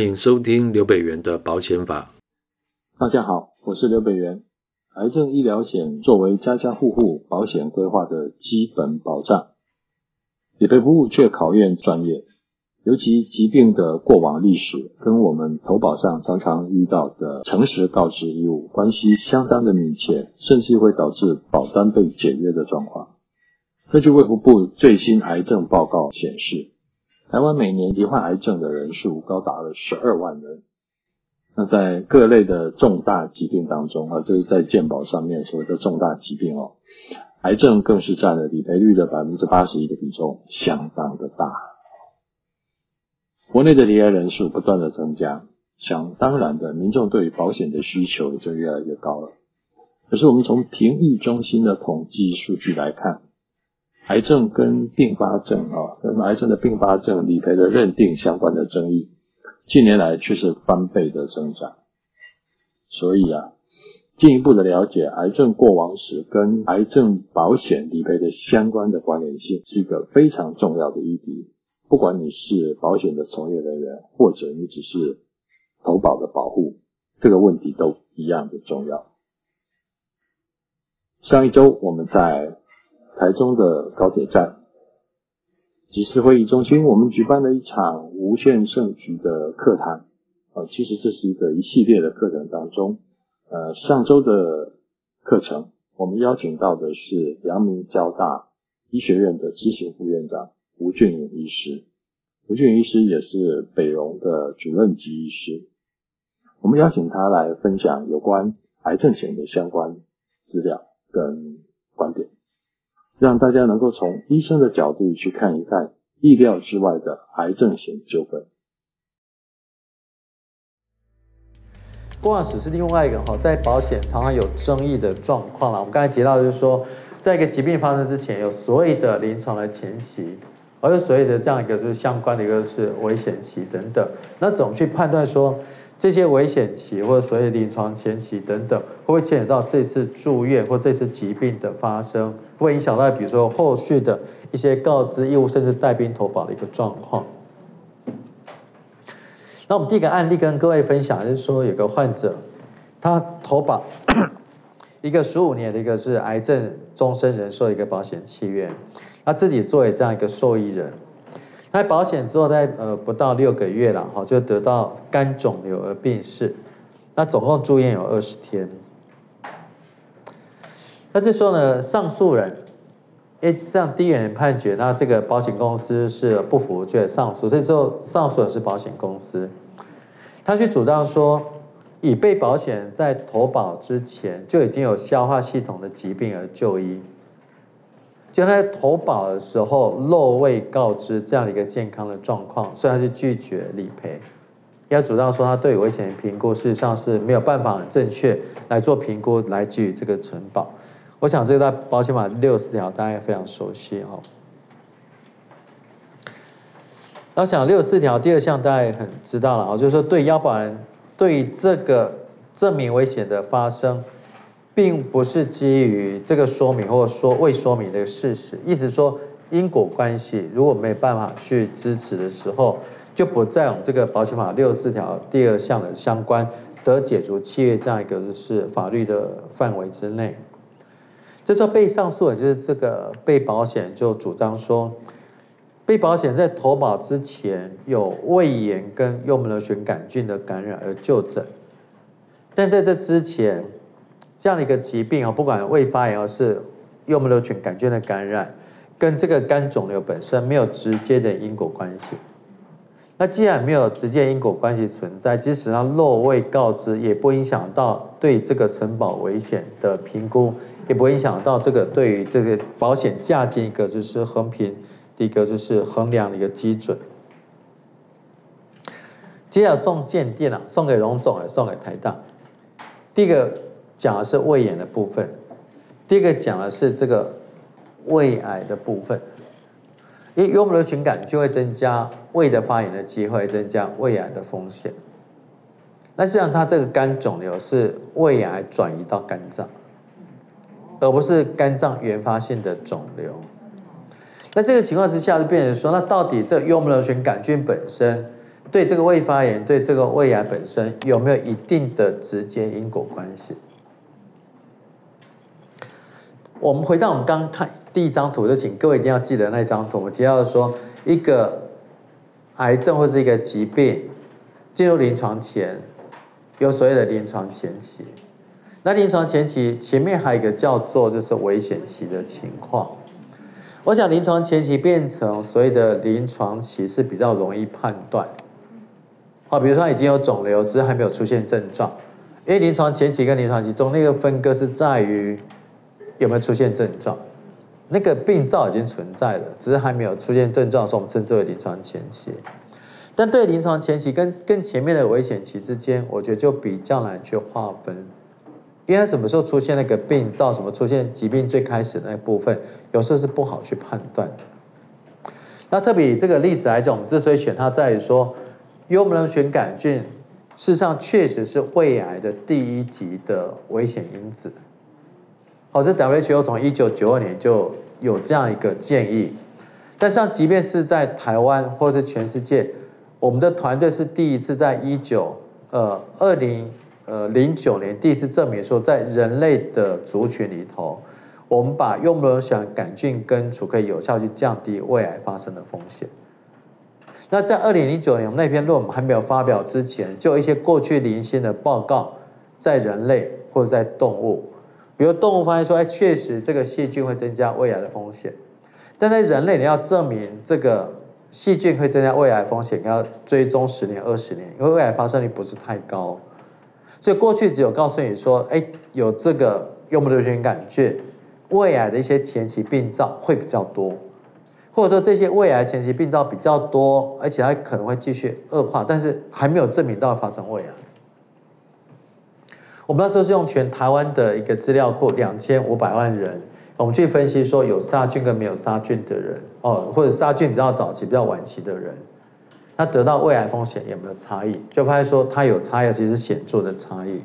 欢迎收听刘北元的保险法。大家好，我是刘北元。癌症医疗险作为家家户户保险规划的基本保障，理赔服务却考验专业，尤其疾病的过往历史跟我们投保上常常遇到的诚实告知义务关系相当的密切，甚至会导致保单被解约的状况。根据卫福部最新癌症报告显示，台湾每年罹患癌症的人数高达了十二万人。那在各类的重大疾病当中啊，就是在健保上面所谓的重大疾病哦，癌症更是占了理赔率的百分之八十一的比重，相当的大。国内的罹癌人数不断的增加，想当然的，民众对于保险的需求就越来越高了。可是我们从评议中心的统计数据来看，癌症跟并发症啊，跟癌症的并发症理赔的认定相关的争议。近年来却是翻倍的增长，所以啊，进一步的了解癌症过往史跟癌症保险理赔的相关的关联性，是一个非常重要的议题。不管你是保险的从业人员，或者你只是投保的保护，这个问题都一样的重要。上一周我们在台中的高铁站。集思会议中心，我们举办了一场无限胜局的课堂。呃，其实这是一个一系列的课程当中，呃，上周的课程，我们邀请到的是阳明交大医学院的执行副院长吴俊颖医师。吴俊颖医师也是北荣的主任级医师。我们邀请他来分享有关癌症险的相关资料跟观点。让大家能够从医生的角度去看一看意料之外的癌症险纠纷。过往史是另外一个哈，在保险常常有争议的状况了。我们刚才提到就是说，在一个疾病发生之前，有所谓的临床的前期，而有所谓的这样一个就是相关的一个是危险期等等。那怎么去判断说？这些危险期或者所谓临床前期等等，会不会牵扯到这次住院或这次疾病的发生，会影响到比如说后续的一些告知义务，甚至带病投保的一个状况？那我们第一个案例跟各位分享，就是说有个患者，他投保 一个十五年的一个是癌症终身人寿一个保险契约，他自己作为这样一个受益人。在保险之后，在呃不到六个月了，哈，就得到肝肿瘤而病逝。那总共住院有二十天。那这时候呢，上诉人，哎，这样第一人判决，那这个保险公司是不服，就得上诉。这时候上诉人是保险公司，他去主张说，已被保险在投保之前就已经有消化系统的疾病而就医。就在投保的时候漏未告知这样的一个健康的状况，所以他是拒绝理赔。要主张说他对危险评估事实上是没有办法正确来做评估来给予这个承保。我想这个在保险法六十条大家也非常熟悉哈。那我想六十四条第二项大家也很知道了啊，就是说对要保人对这个证明危险的发生。并不是基于这个说明或者说未说明的事实，意思说因果关系如果没有办法去支持的时候，就不在我们这个保险法六十四条第二项的相关得解除契约这样一个是法律的范围之内。这时候被上诉人就是这个被保险就主张说，被保险在投保之前有胃炎跟幽门螺旋杆菌的感染而就诊，但在这之前。这样的一个疾病啊，不管未发炎，还是幽门螺旋杆菌的感染，跟这个肝肿瘤本身没有直接的因果关系。那既然没有直接因果关系存在，即使它漏未告知，也不影响到对这个承保危险的评估，也不影响到这个对于这个保险价金一个就是衡平的一个就是衡量的一个基准。接下送鉴定了，送给荣总，也送给台大。第一个。讲的是胃炎的部分，第一个讲的是这个胃癌的部分，因为幽门螺旋杆就会增加胃的发炎的机会，增加胃癌的风险。那实际上它这个肝肿瘤是胃癌转移到肝脏，而不是肝脏原发性的肿瘤。那这个情况之下就变成说，那到底这幽门螺旋杆菌本身对这个胃发炎，对这个胃癌本身有没有一定的直接因果关系？我们回到我们刚看第一张图，就请各位一定要记得那张图。我们提到说，一个癌症或是一个疾病进入临床前，有所谓的临床前期。那临床前期前面还有一个叫做就是危险期的情况。我想临床前期变成所谓的临床期是比较容易判断。好，比如说已经有肿瘤，只是还没有出现症状。因为临床前期跟临床期中那个分割是在于有没有出现症状。那个病灶已经存在了，只是还没有出现症状，所以我们称之为临床前期。但对临床前期跟跟前面的危险期之间，我觉得就比较难去划分。因为什么时候出现那个病灶，什么出现疾病最开始的那部分，有时候是不好去判断的。那特别以这个例子来讲，我们之所以选它，在于说。幽门螺旋杆菌，事实上确实是胃癌的第一级的危险因子。好，这 WHO 从一九九二年就有这样一个建议。但像即便是在台湾或者全世界，我们的团队是第一次在一九呃二零呃零九年第一次证明说，在人类的族群里头，我们把幽门螺旋杆菌根除可以有效去降低胃癌发生的风险。那在二零零九年，我们那篇论文还没有发表之前，就一些过去零星的报告，在人类或者在动物，比如动物发现说，哎，确实这个细菌会增加胃癌的风险，但在人类你要证明这个细菌会增加胃癌风险，你要追踪十年、二十年，因为胃癌发生率不是太高，所以过去只有告诉你说，哎，有这个幽门螺旋杆菌，胃癌的一些前期病灶会比较多。或者说这些胃癌前期病灶比较多，而且它可能会继续恶化，但是还没有证明到发生胃癌。我们那时候是用全台湾的一个资料库，两千五百万人，我们去分析说有杀菌跟没有杀菌的人，哦，或者杀菌比较早期、比较晚期的人，他得到胃癌风险有没有差异？就发现说它有差异，其实是显著的差异。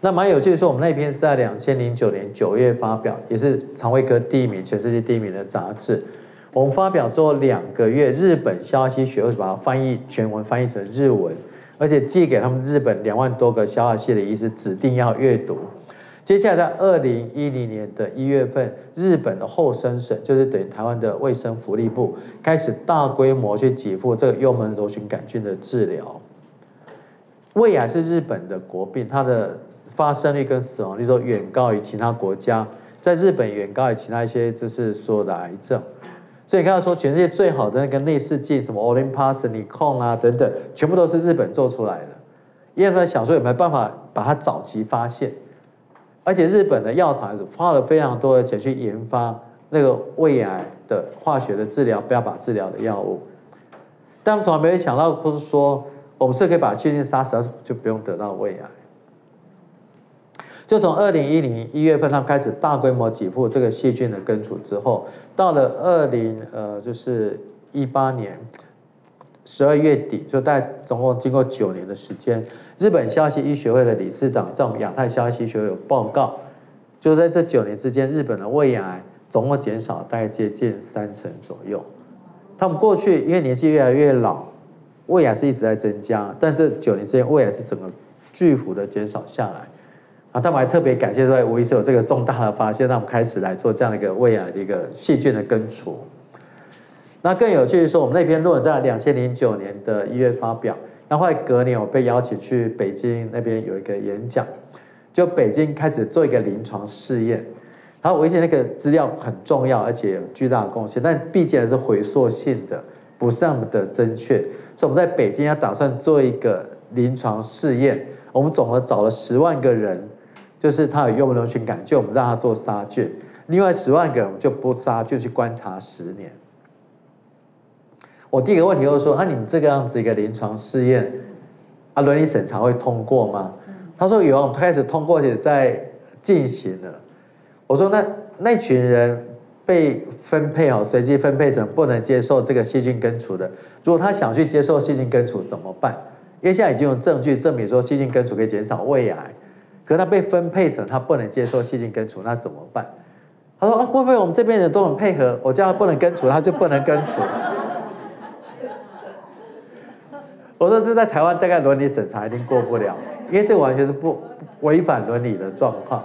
那蛮有趣的是，我们那篇是在两千零九年九月发表，也是肠胃科第一名、全世界第一名的杂志。我们发表之后两个月，日本消息学会把它翻译全文翻译成日文，而且寄给他们日本两万多个消化系的医师，指定要阅读。接下来在二零一零年的一月份，日本的厚生省，就是等于台湾的卫生福利部，开始大规模去给付这个幽门螺旋杆菌的治疗。胃癌是日本的国病，它的发生率跟死亡率都远高于其他国家，在日本远高于其他一些就是所有的癌症，所以刚才说全世界最好的那个内视镜，什么 Olympus、Nikon 啊等等，全部都是日本做出来的，因为他想说有没有办法把它早期发现，而且日本的药厂花了非常多的钱去研发那个胃癌的化学的治疗、不要把治疗的药物，但从来没有想到，不是说我们是可以把细菌杀死，就不用得到胃癌。就从二零一零一月份，他们开始大规模挤破这个细菌的根除之后，到了二零呃就是一八年十二月底，就大概总共经过九年的时间，日本消化系医学会的理事长在我们亚太消化系医学会有报告，就在这九年之间，日本的胃癌总共减少大概接近三成左右。他们过去因为年纪越来越老，胃癌是一直在增加，但这九年之间胃癌是整个巨幅的减少下来。啊，他们还特别感谢说，吴医师有这个重大的发现，让我们开始来做这样一个胃癌的一个细菌的根除。那更有趣的是说，我们那篇论文在两千零九年的一月发表，那后来隔年我被邀请去北京那边有一个演讲，就北京开始做一个临床试验。然后我以前那个资料很重要，而且有巨大的贡献，但毕竟还是回溯性的，不是那么的正确，所以我们在北京要打算做一个临床试验，我们总共找了十万个人。就是他有幽门螺旋杆，就我们让他做杀菌，另外十万个人我们就不杀，就去观察十年。我第一个问题就是说，那、啊、你们这个样子一个临床试验，啊伦理审查会通过吗？他说有，我们开始通过，且在进行了。我说那那群人被分配好，随机分配成不能接受这个细菌根除的，如果他想去接受细菌根除怎么办？因为现在已经有证据证明说细菌根除可以减少胃癌。可是他被分配成他不能接受细菌根除，那怎么办？他说啊，会不会我们这边人都很配合，我叫他不能根除，他就不能根除。我说这在台湾大概伦理审查一定过不了，因为这完全是不违反伦理的状况。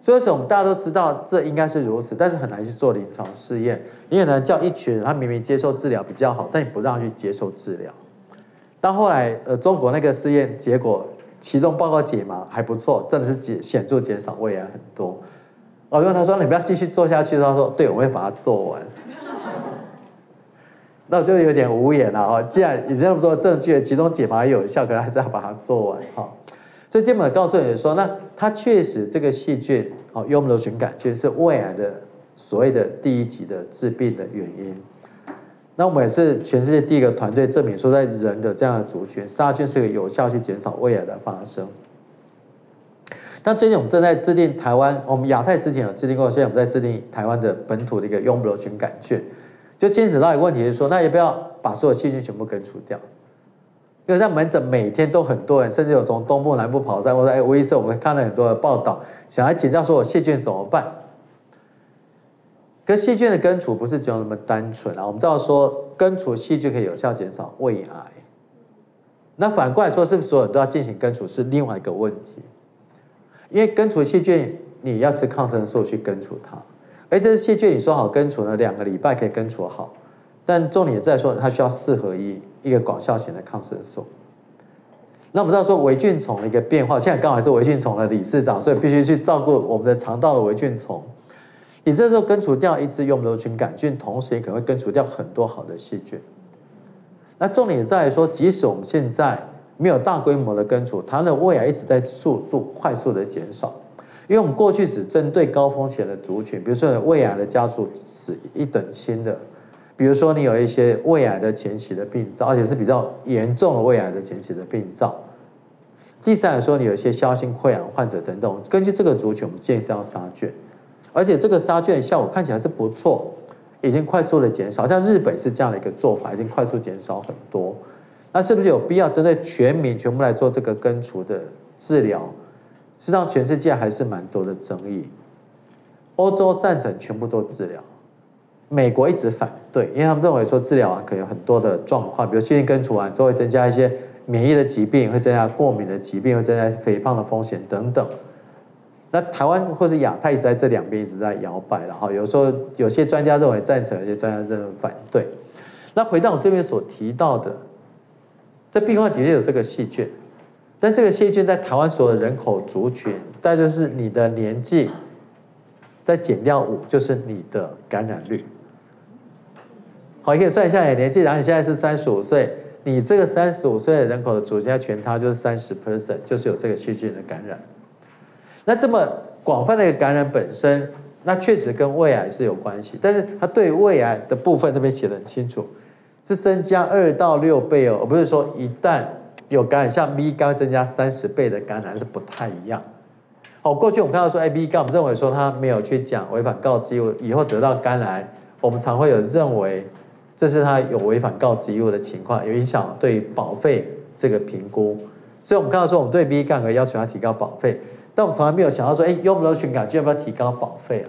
所以说我们大家都知道这应该是如此，但是很难去做临床试验，因为呢叫一群人他明明接受治疗比较好，但你不让去接受治疗。到后来呃中国那个试验结果，其中报告解盲还不错，真的是减显著减少胃癌很多。我问他说你不要继续做下去，他说对，我会把它做完。那我就有点无言了哈，既然已经那么多证据，其中解盲也有效，可是还是要把它做完哈。所以基本告诉你说，那它确实这个细菌，哦，幽门螺旋杆菌是胃癌的所谓的第一级的致病的原因。那我们也是全世界第一个团队证明说，在人的这样的族群，杀菌是个有效去减少胃癌的发生。那最近我们正在制定台湾，我们亚太之前有制定过，现在我们在制定台湾的本土的一个幽门螺旋杆菌。就牵扯到一个问题，是说，那也不要把所有细菌全部根除掉？因为在门诊每天都很多人，甚至有从东部南部跑上，我说，哎，吴医生，我们看了很多的报道，想来请教说，我细菌怎么办？可是细菌的根除不是只有那么单纯啊，我们知道说，根除细菌可以有效减少胃癌。那反过来说，是不是所有人都要进行根除是另外一个问题？因为根除细菌，你要吃抗生素去根除它。而，这细菌你说好根除呢，两个礼拜可以根除好，但重点在说它需要四合一一个广效型的抗生素。那我们知道说微菌丛的一个变化，现在刚好是微菌丛的理事长，所以必须去照顾我们的肠道的微菌丛。你这时候根除掉一只幽门螺旋杆菌，同时也可能会根除掉很多好的细菌。那重点在于说，即使我们现在没有大规模的根除，它的胃癌一直在速度快速的减少。因为我们过去只针对高风险的族群，比如说胃癌的家族史一等亲的，比如说你有一些胃癌的前期的病灶，而且是比较严重的胃癌的前期的病灶。第三来说，你有一些消性溃疡患者等等，根据这个族群，我们建议是要杀菌，而且这个杀菌效果看起来是不错，已经快速的减少，像日本是这样的一个做法，已经快速减少很多。那是不是有必要针对全民全部来做这个根除的治疗？实际上，全世界还是蛮多的争议。欧洲赞成全部做治疗，美国一直反对，因为他们认为说治疗完可能有很多的状况，比如细菌根除完之后会增加一些免疫的疾病，会增加过敏的疾病，会增加肥胖的风险等等。那台湾或是亚太一直在这两边一直在摇摆，然后有时候有些专家认为赞成，有些专家认为反对。那回到我这边所提到的，这病患的确有这个细菌。但这个细菌在台湾所有人口族群，大概就是你的年纪，再减掉五，就是你的感染率。好，你可以算一下你的年纪，然后你现在是三十五岁，你这个三十五岁的人口的组现在全它就是三十 percent，就是有这个细菌的感染。那这么广泛的一个感染本身，那确实跟胃癌是有关系，但是它对胃癌的部分这边写得很清楚，是增加二到六倍哦，而不是说一旦。有感染，像 B 肝增加三十倍的感染是不太一样。好，过去我们看到说，哎，B 肝我们认为说他没有去讲违反告知义务，以后得到肝癌，我们常会有认为这是他有违反告知义务的情况，有影响对保费这个评估。所以我们看到说，我们对 B 肝可要求他提高保费，但我们从来没有想到说，哎，幽门螺旋杆菌要不要提高保费啊？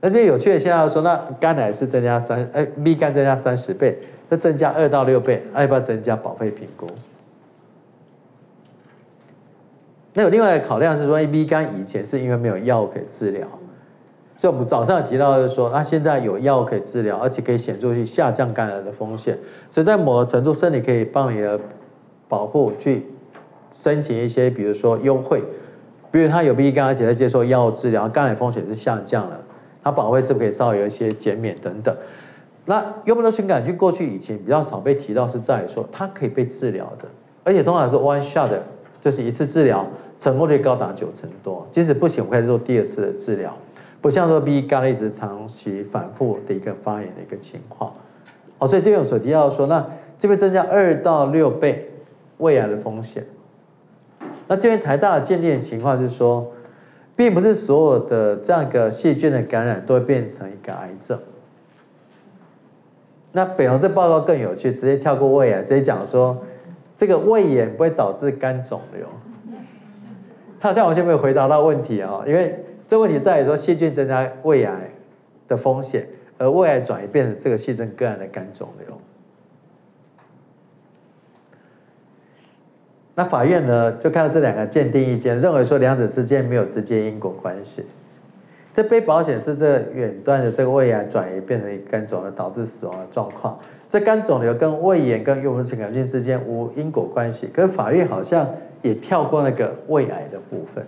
那这边有趣的现象说，那肝癌是增加三，哎，B 肝增加三十倍。那增加二到六倍，要不要增加保费评估？那有另外一个考量是说，A B 肝以前是因为没有药可以治疗，所以我们早上有提到就是说，那现在有药可以治疗，而且可以显著去下降肝癌的风险，所以在某个程度，身体可以帮你的保护去申请一些，比如说优惠，比如他有 B 肝，而且在接受药物治疗，肝癌风险是下降了，他保费是不是可以稍微有一些减免等等？那幽门螺旋杆菌过去以前比较少被提到，是在于说它可以被治疗的，而且通常是 one shot 的，就是一次治疗成功率高达九成多。即使不行，我们可以做第二次的治疗，不像说 B 肝一直长期反复的一个发炎的一个情况。好，所以这边我所提到说，那这边增加二到六倍胃癌的风险。那这边台大的鉴定的情况是说，并不是所有的这样一个细菌的感染都会变成一个癌症。那北荣这报告更有趣，直接跳过胃癌，直接讲说这个胃炎不会导致肝肿瘤。他好像完全没有回答到问题啊，因为这问题在于说细菌增加胃癌的风险，而胃癌转移变成这个细菌个案的肝肿瘤。那法院呢就看到这两个鉴定意见，认为说两者之间没有直接因果关系。这被保险是这远端的这个胃癌转移变成肝肿瘤导致死亡的状况。这肝肿瘤跟胃炎跟幽门螺旋杆菌之间无因果关系，可是法院好像也跳过那个胃癌的部分。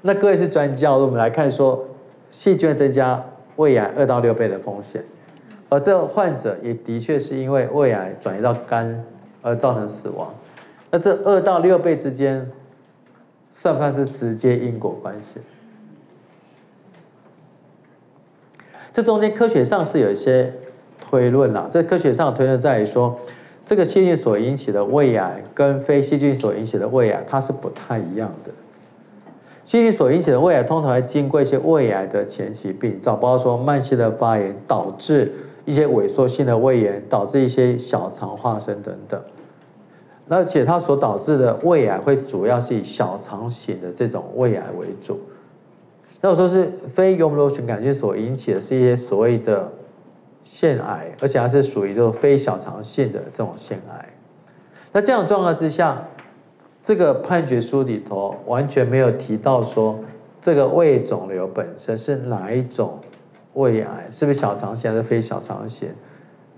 那各位是专家，我们来看说，细菌增加胃癌二到六倍的风险，而这患者也的确是因为胃癌转移到肝而造成死亡。那这二到六倍之间，算不算是直接因果关系？这中间科学上是有一些推论啦。这科学上推论在于说，这个细菌所引起的胃癌跟非细菌所引起的胃癌，它是不太一样的。细菌所引起的胃癌通常会经过一些胃癌的前期病灶，包括说慢性的发炎导致一些萎缩性的胃炎，导致一些小肠化生等等。而且它所导致的胃癌会主要是以小肠型的这种胃癌为主。那我说是非幽门螺旋杆菌所引起的是一些所谓的腺癌，而且还是属于这种非小肠性的这种腺癌。那这样状况之下，这个判决书里头完全没有提到说这个胃肿瘤本身是哪一种胃癌，是不是小肠腺还是非小肠腺？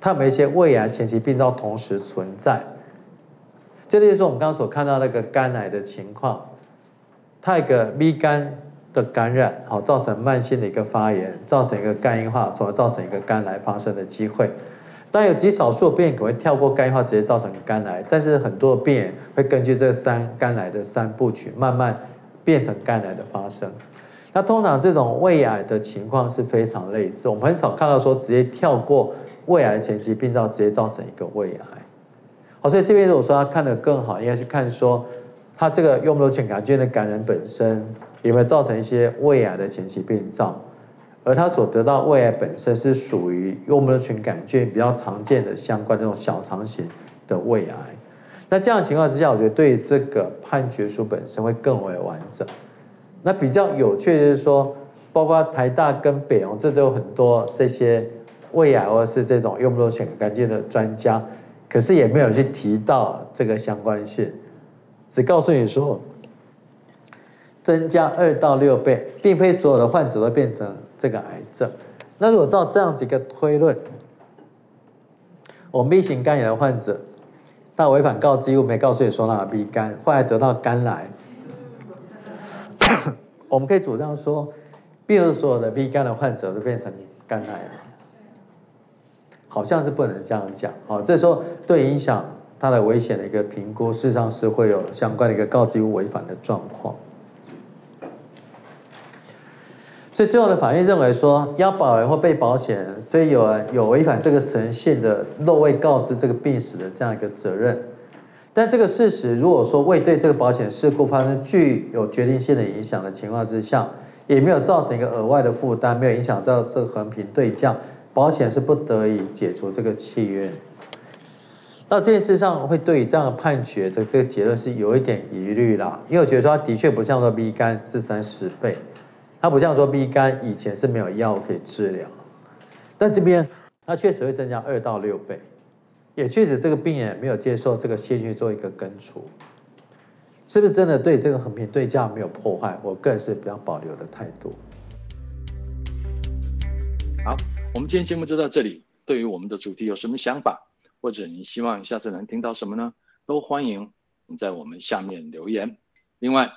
它有没有一些胃癌前期病灶同时存在？就例如说我们刚刚所看到那个肝癌的情况，它一个 B 肝。的感染，好，造成慢性的一个发炎，造成一个肝硬化，从而造成一个肝癌发生的机会。当有极少数的病人可能会跳过肝硬化，直接造成肝癌，但是很多的病人会根据这三肝癌的三部曲，慢慢变成肝癌的发生。那通常这种胃癌的情况是非常类似，我们很少看到说直接跳过胃癌前期病灶，直接造成一个胃癌。好，所以这边如果说他看得更好，应该是看说他这个幽门螺旋杆菌的感染本身。有没有造成一些胃癌的前期病灶？而他所得到胃癌本身是属于幽门螺旋杆菌比较常见的相关这种小肠型的胃癌。那这样的情况之下，我觉得对这个判决书本身会更为完整。那比较有趣的是说，包括台大跟北荣，这都有很多这些胃癌或者是这种幽门螺旋杆菌的专家，可是也没有去提到这个相关性，只告诉你说。增加二到六倍，并非所有的患者都变成这个癌症。那如果照这样子一个推论，我们 B 型肝炎的患者，他违反告知义务，没告诉你说他 B 肝，后来得到肝癌，我们可以主张说，并不是所有的 B 肝的患者都变成肝癌了，好像是不能这样讲。好，这时候对影响他的危险的一个评估，事实上是会有相关的一个告知义务违反的状况。所以最后的法院认为说，要保人或被保险人，所以有有违反这个诚信的漏未告知这个病史的这样一个责任。但这个事实如果说未对这个保险事故发生具有决定性的影响的情况之下，也没有造成一个额外的负担，没有影响到这个衡平对价，保险是不得已解除这个契约。那这件事上会对于这样的判决的这个结论是有一点疑虑啦，因为我觉得说它的确不像说 B 肝是三十倍。它不像说 B 肝以前是没有药可以治疗，但这边它确实会增加二到六倍，也确实这个病人没有接受这个细菌做一个根除，是不是真的对这个横平对价没有破坏？我个人是比较保留的态度。好，我们今天节目就到这里。对于我们的主题有什么想法，或者你希望下次能听到什么呢？都欢迎你在我们下面留言。另外。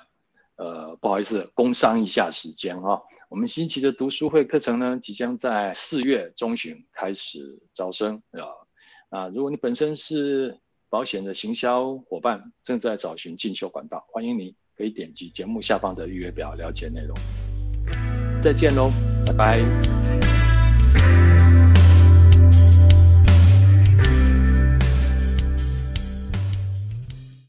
呃，不好意思，工商一下时间哈、哦。我们新奇的读书会课程呢，即将在四月中旬开始招生啊。啊，如果你本身是保险的行销伙伴，正在找寻进修管道，欢迎你可以点击节目下方的预约表了解内容。再见喽，拜拜。